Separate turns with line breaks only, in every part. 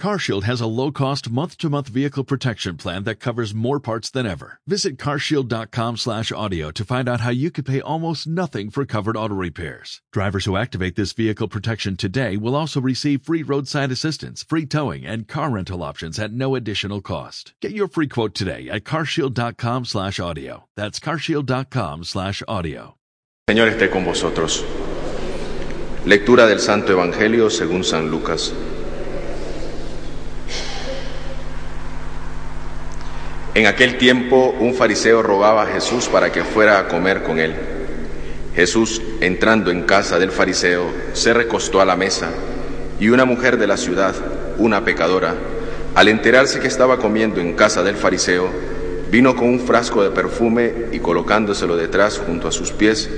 CarShield has a low-cost month-to-month vehicle protection plan that covers more parts than ever. Visit carshield.com/audio to find out how you could pay almost nothing for covered auto repairs. Drivers who activate this vehicle protection today will also receive free roadside assistance, free towing, and car rental options at no additional cost. Get your free quote today at carshield.com/audio. That's carshield.com/audio.
Señor esté con vosotros. Lectura del Santo Evangelio según San Lucas. En aquel tiempo un fariseo rogaba a Jesús para que fuera a comer con él. Jesús, entrando en casa del fariseo, se recostó a la mesa y una mujer de la ciudad, una pecadora, al enterarse que estaba comiendo en casa del fariseo, vino con un frasco de perfume y colocándoselo detrás junto a sus pies,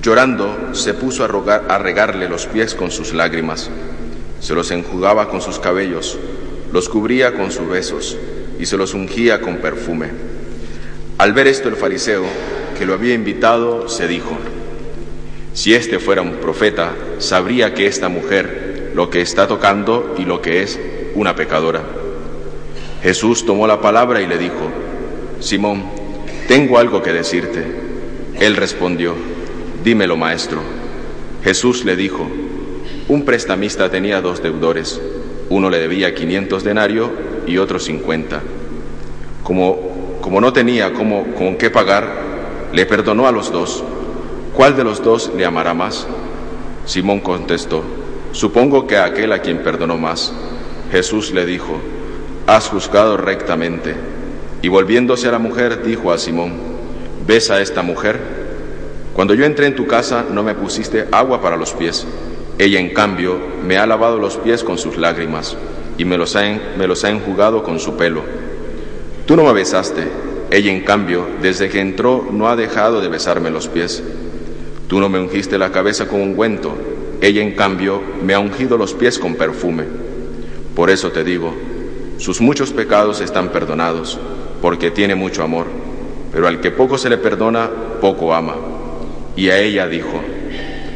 llorando se puso a, a regarle los pies con sus lágrimas. Se los enjugaba con sus cabellos, los cubría con sus besos y se los ungía con perfume. Al ver esto el fariseo, que lo había invitado, se dijo, si este fuera un profeta, sabría que esta mujer lo que está tocando y lo que es una pecadora. Jesús tomó la palabra y le dijo, Simón, tengo algo que decirte. Él respondió, dímelo maestro. Jesús le dijo, un prestamista tenía dos deudores, uno le debía 500 denarios y otro 50. Como, como no tenía cómo, con qué pagar, le perdonó a los dos. ¿Cuál de los dos le amará más? Simón contestó, supongo que a aquel a quien perdonó más. Jesús le dijo, has juzgado rectamente. Y volviéndose a la mujer, dijo a Simón, ¿ves a esta mujer? Cuando yo entré en tu casa no me pusiste agua para los pies. Ella, en cambio, me ha lavado los pies con sus lágrimas y me los ha, me los ha enjugado con su pelo. Tú no me besaste. Ella, en cambio, desde que entró no ha dejado de besarme los pies. Tú no me ungiste la cabeza con ungüento. Ella, en cambio, me ha ungido los pies con perfume. Por eso te digo, sus muchos pecados están perdonados, porque tiene mucho amor. Pero al que poco se le perdona, poco ama. Y a ella dijo,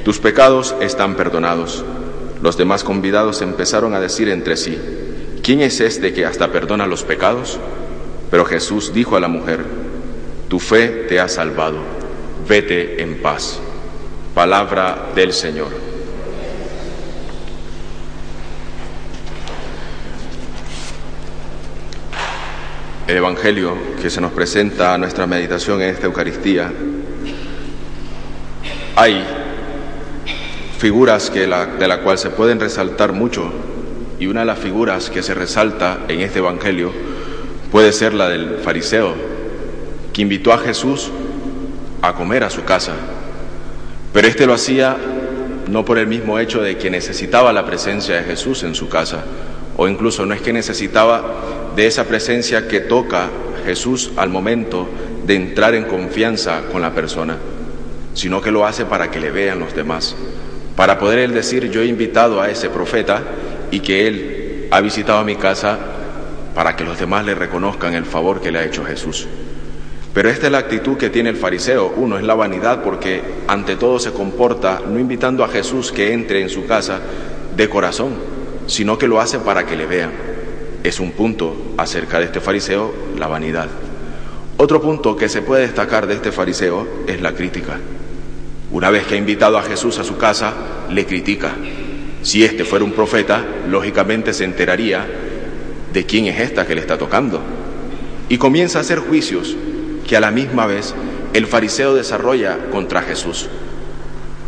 tus pecados están perdonados. Los demás convidados empezaron a decir entre sí, ¿quién es este que hasta perdona los pecados? Pero Jesús dijo a la mujer, tu fe te ha salvado, vete en paz. Palabra del Señor. El Evangelio que se nos presenta a nuestra meditación en esta Eucaristía, hay figuras que la, de la cual se pueden resaltar mucho y una de las figuras que se resalta en este Evangelio puede ser la del fariseo, que invitó a Jesús a comer a su casa, pero este lo hacía no por el mismo hecho de que necesitaba la presencia de Jesús en su casa, o incluso no es que necesitaba de esa presencia que toca Jesús al momento de entrar en confianza con la persona, sino que lo hace para que le vean los demás, para poder él decir, yo he invitado a ese profeta y que él ha visitado mi casa para que los demás le reconozcan el favor que le ha hecho Jesús. Pero esta es la actitud que tiene el fariseo. Uno es la vanidad porque ante todo se comporta no invitando a Jesús que entre en su casa de corazón, sino que lo hace para que le vean. Es un punto acerca de este fariseo, la vanidad. Otro punto que se puede destacar de este fariseo es la crítica. Una vez que ha invitado a Jesús a su casa, le critica. Si este fuera un profeta, lógicamente se enteraría de quién es esta que le está tocando. Y comienza a hacer juicios que a la misma vez el fariseo desarrolla contra Jesús.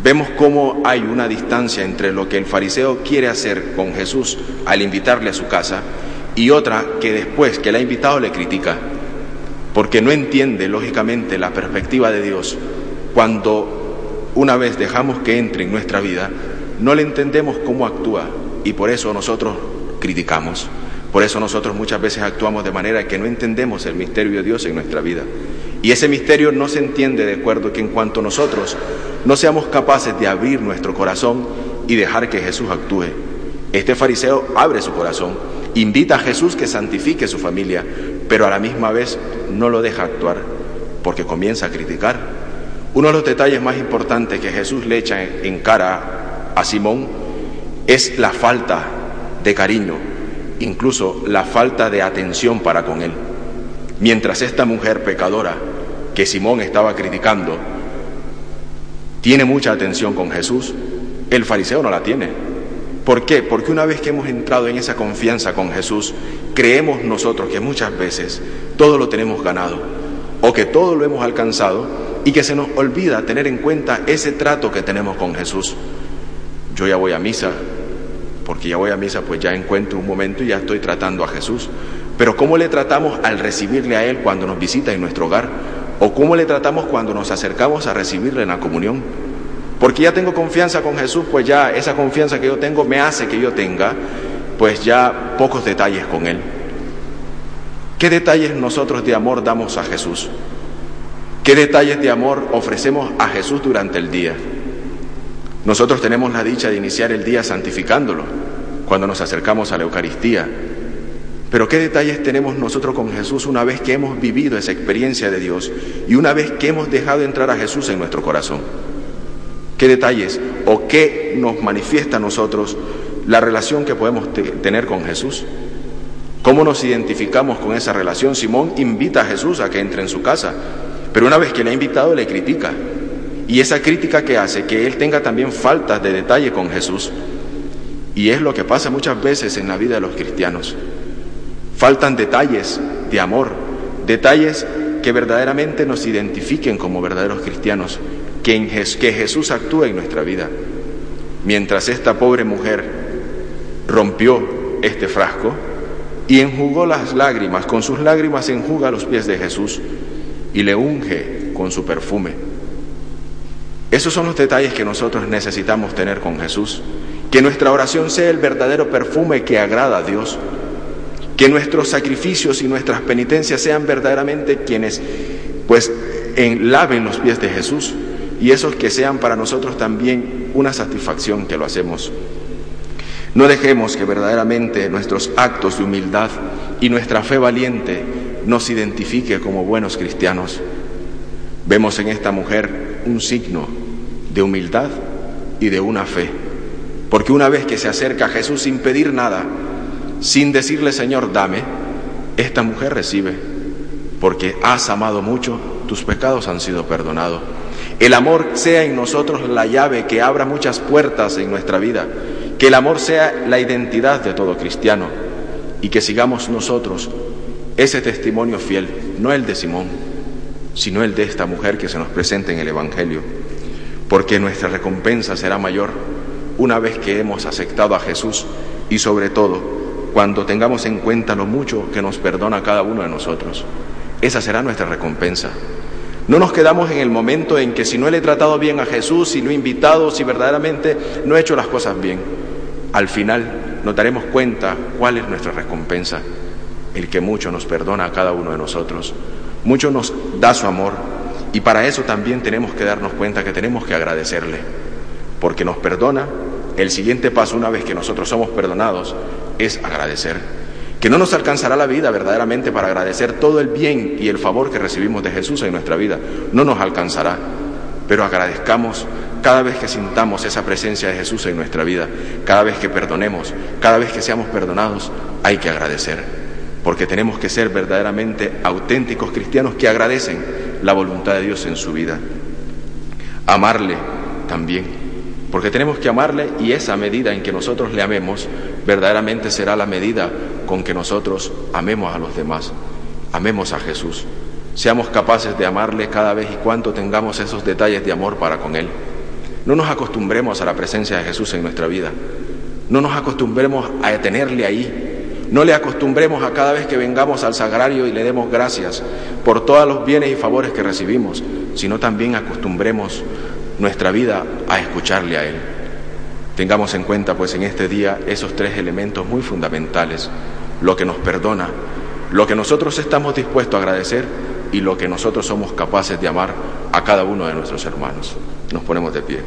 Vemos cómo hay una distancia entre lo que el fariseo quiere hacer con Jesús al invitarle a su casa y otra que después que le ha invitado le critica, porque no entiende lógicamente la perspectiva de Dios. Cuando una vez dejamos que entre en nuestra vida, no le entendemos cómo actúa y por eso nosotros criticamos. Por eso nosotros muchas veces actuamos de manera que no entendemos el misterio de Dios en nuestra vida. Y ese misterio no se entiende de acuerdo que en cuanto nosotros no seamos capaces de abrir nuestro corazón y dejar que Jesús actúe. Este fariseo abre su corazón, invita a Jesús que santifique su familia, pero a la misma vez no lo deja actuar porque comienza a criticar. Uno de los detalles más importantes que Jesús le echa en cara a Simón es la falta de cariño, incluso la falta de atención para con él. Mientras esta mujer pecadora que Simón estaba criticando tiene mucha atención con Jesús, el fariseo no la tiene. ¿Por qué? Porque una vez que hemos entrado en esa confianza con Jesús, creemos nosotros que muchas veces todo lo tenemos ganado o que todo lo hemos alcanzado y que se nos olvida tener en cuenta ese trato que tenemos con Jesús. Yo ya voy a misa, porque ya voy a misa, pues ya encuentro un momento y ya estoy tratando a Jesús. Pero ¿cómo le tratamos al recibirle a Él cuando nos visita en nuestro hogar? ¿O cómo le tratamos cuando nos acercamos a recibirle en la comunión? Porque ya tengo confianza con Jesús, pues ya esa confianza que yo tengo me hace que yo tenga, pues ya pocos detalles con Él. ¿Qué detalles nosotros de amor damos a Jesús? ¿Qué detalles de amor ofrecemos a Jesús durante el día? Nosotros tenemos la dicha de iniciar el día santificándolo cuando nos acercamos a la Eucaristía. Pero ¿qué detalles tenemos nosotros con Jesús una vez que hemos vivido esa experiencia de Dios y una vez que hemos dejado entrar a Jesús en nuestro corazón? ¿Qué detalles o qué nos manifiesta a nosotros la relación que podemos tener con Jesús? ¿Cómo nos identificamos con esa relación? Simón invita a Jesús a que entre en su casa, pero una vez que le ha invitado le critica. Y esa crítica que hace que él tenga también faltas de detalle con Jesús. Y es lo que pasa muchas veces en la vida de los cristianos. Faltan detalles de amor, detalles que verdaderamente nos identifiquen como verdaderos cristianos, que, Jesús actúe en nuestra vida. Mientras esta pobre mujer rompió este frasco y enjugó las lágrimas, con sus lágrimas enjuga los pies de Jesús y le unge con su perfume. Esos son los detalles que nosotros necesitamos tener con Jesús. Que nuestra oración sea el verdadero perfume que agrada a Dios. Que nuestros sacrificios y nuestras penitencias sean verdaderamente quienes pues en, laven los pies de Jesús y esos que sean para nosotros también una satisfacción que lo hacemos. No dejemos que verdaderamente nuestros actos de humildad y nuestra fe valiente nos identifique como buenos cristianos. Vemos en esta mujer un signo de humildad y de una fe, porque una vez que se acerca a Jesús sin pedir nada, sin decirle Señor, dame, esta mujer recibe, porque has amado mucho, tus pecados han sido perdonados. El amor sea en nosotros la llave que abra muchas puertas en nuestra vida. Que el amor sea la identidad de todo cristiano y que sigamos nosotros ese testimonio fiel, no el de Simón, sino el de esta mujer que se nos presenta en el Evangelio. Porque nuestra recompensa será mayor una vez que hemos aceptado a Jesús y sobre todo cuando tengamos en cuenta lo mucho que nos perdona cada uno de nosotros. Esa será nuestra recompensa. No nos quedamos en el momento en que si no le he tratado bien a Jesús, si no he invitado, si verdaderamente no he hecho las cosas bien. Al final nos daremos cuenta cuál es nuestra recompensa. El que mucho nos perdona a cada uno de nosotros. Mucho nos da su amor. Y para eso también tenemos que darnos cuenta que tenemos que agradecerle. Porque nos perdona. El siguiente paso, una vez que nosotros somos perdonados, es agradecer que no nos alcanzará la vida verdaderamente para agradecer todo el bien y el favor que recibimos de Jesús en nuestra vida. No nos alcanzará, pero agradezcamos cada vez que sintamos esa presencia de Jesús en nuestra vida, cada vez que perdonemos, cada vez que seamos perdonados, hay que agradecer, porque tenemos que ser verdaderamente auténticos cristianos que agradecen la voluntad de Dios en su vida. Amarle también porque tenemos que amarle y esa medida en que nosotros le amemos verdaderamente será la medida con que nosotros amemos a los demás, amemos a Jesús. Seamos capaces de amarle cada vez y cuanto tengamos esos detalles de amor para con Él. No nos acostumbremos a la presencia de Jesús en nuestra vida. No nos acostumbremos a tenerle ahí. No le acostumbremos a cada vez que vengamos al sagrario y le demos gracias por todos los bienes y favores que recibimos, sino también acostumbremos nuestra vida a escucharle a Él. Tengamos en cuenta pues en este día esos tres elementos muy fundamentales, lo que nos perdona, lo que nosotros estamos dispuestos a agradecer y lo que nosotros somos capaces de amar a cada uno de nuestros hermanos. Nos ponemos de pie.